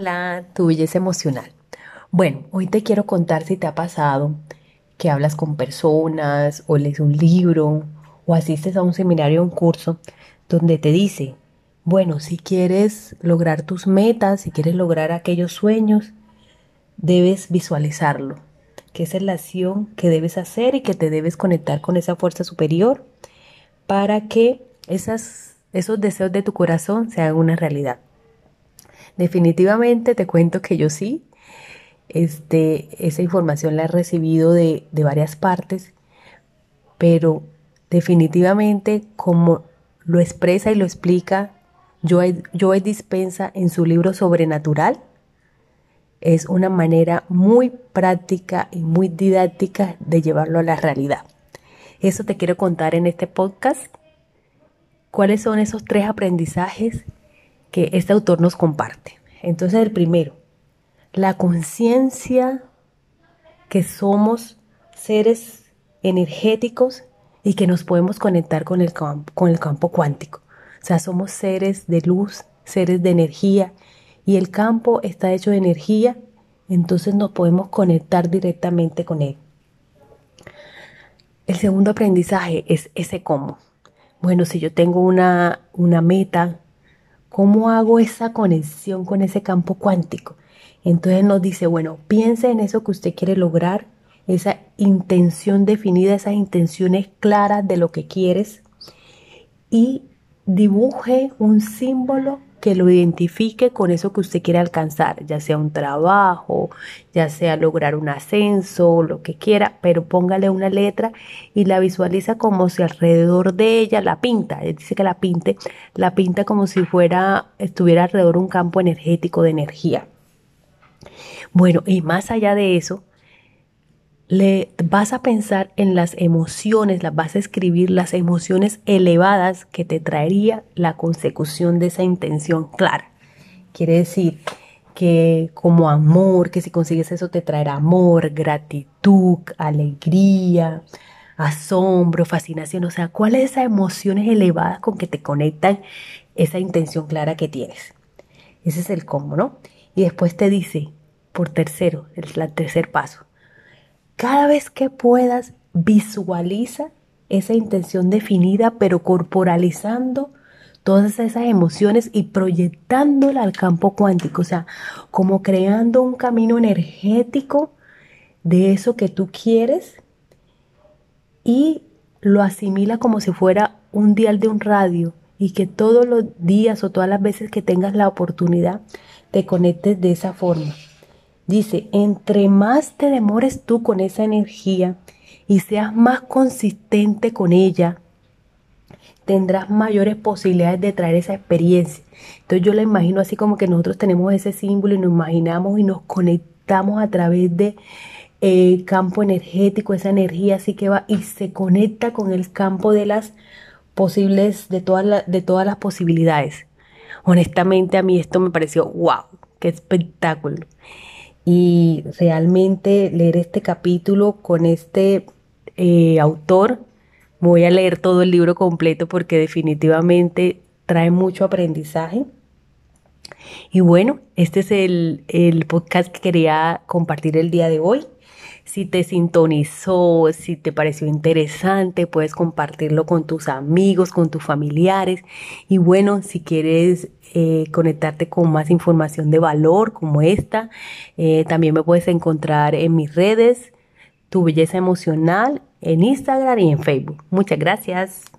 Hola, tu belleza emocional. Bueno, hoy te quiero contar si te ha pasado que hablas con personas o lees un libro o asistes a un seminario o un curso donde te dice, bueno, si quieres lograr tus metas, si quieres lograr aquellos sueños, debes visualizarlo, que esa es la acción que debes hacer y que te debes conectar con esa fuerza superior para que esas, esos deseos de tu corazón se hagan una realidad. Definitivamente te cuento que yo sí, este, esa información la he recibido de, de varias partes, pero definitivamente como lo expresa y lo explica Joe, Joe Dispensa en su libro Sobrenatural, es una manera muy práctica y muy didáctica de llevarlo a la realidad. Eso te quiero contar en este podcast. ¿Cuáles son esos tres aprendizajes que este autor nos comparte? Entonces, el primero, la conciencia que somos seres energéticos y que nos podemos conectar con el, campo, con el campo cuántico. O sea, somos seres de luz, seres de energía y el campo está hecho de energía, entonces nos podemos conectar directamente con él. El segundo aprendizaje es ese cómo. Bueno, si yo tengo una, una meta, ¿cómo hago esa conexión con ese campo cuántico? Entonces nos dice, bueno, piense en eso que usted quiere lograr, esa intención definida, esas intenciones claras de lo que quieres y dibuje un símbolo que lo identifique con eso que usted quiere alcanzar, ya sea un trabajo, ya sea lograr un ascenso, lo que quiera, pero póngale una letra y la visualiza como si alrededor de ella la pinta, él dice que la pinte, la pinta como si fuera, estuviera alrededor un campo energético de energía. Bueno, y más allá de eso, le vas a pensar en las emociones, las vas a escribir las emociones elevadas que te traería la consecución de esa intención clara. Quiere decir que como amor, que si consigues eso te traerá amor, gratitud, alegría, asombro, fascinación, o sea, cuáles esas emociones elevadas con que te conectan esa intención clara que tienes. Ese es el cómo, ¿no? Y después te dice, por tercero, es el tercer paso cada vez que puedas, visualiza esa intención definida, pero corporalizando todas esas emociones y proyectándola al campo cuántico, o sea, como creando un camino energético de eso que tú quieres y lo asimila como si fuera un dial de un radio y que todos los días o todas las veces que tengas la oportunidad te conectes de esa forma. Dice, entre más te demores tú con esa energía y seas más consistente con ella, tendrás mayores posibilidades de traer esa experiencia. Entonces yo la imagino así como que nosotros tenemos ese símbolo y nos imaginamos y nos conectamos a través de eh, campo energético, esa energía así que va y se conecta con el campo de las posibles, de de todas las posibilidades. Honestamente a mí esto me pareció wow, qué espectáculo y realmente leer este capítulo con este eh, autor, voy a leer todo el libro completo porque definitivamente trae mucho aprendizaje. Y bueno, este es el, el podcast que quería compartir el día de hoy. Si te sintonizó, si te pareció interesante, puedes compartirlo con tus amigos, con tus familiares. Y bueno, si quieres eh, conectarte con más información de valor como esta, eh, también me puedes encontrar en mis redes, Tu Belleza Emocional, en Instagram y en Facebook. Muchas gracias.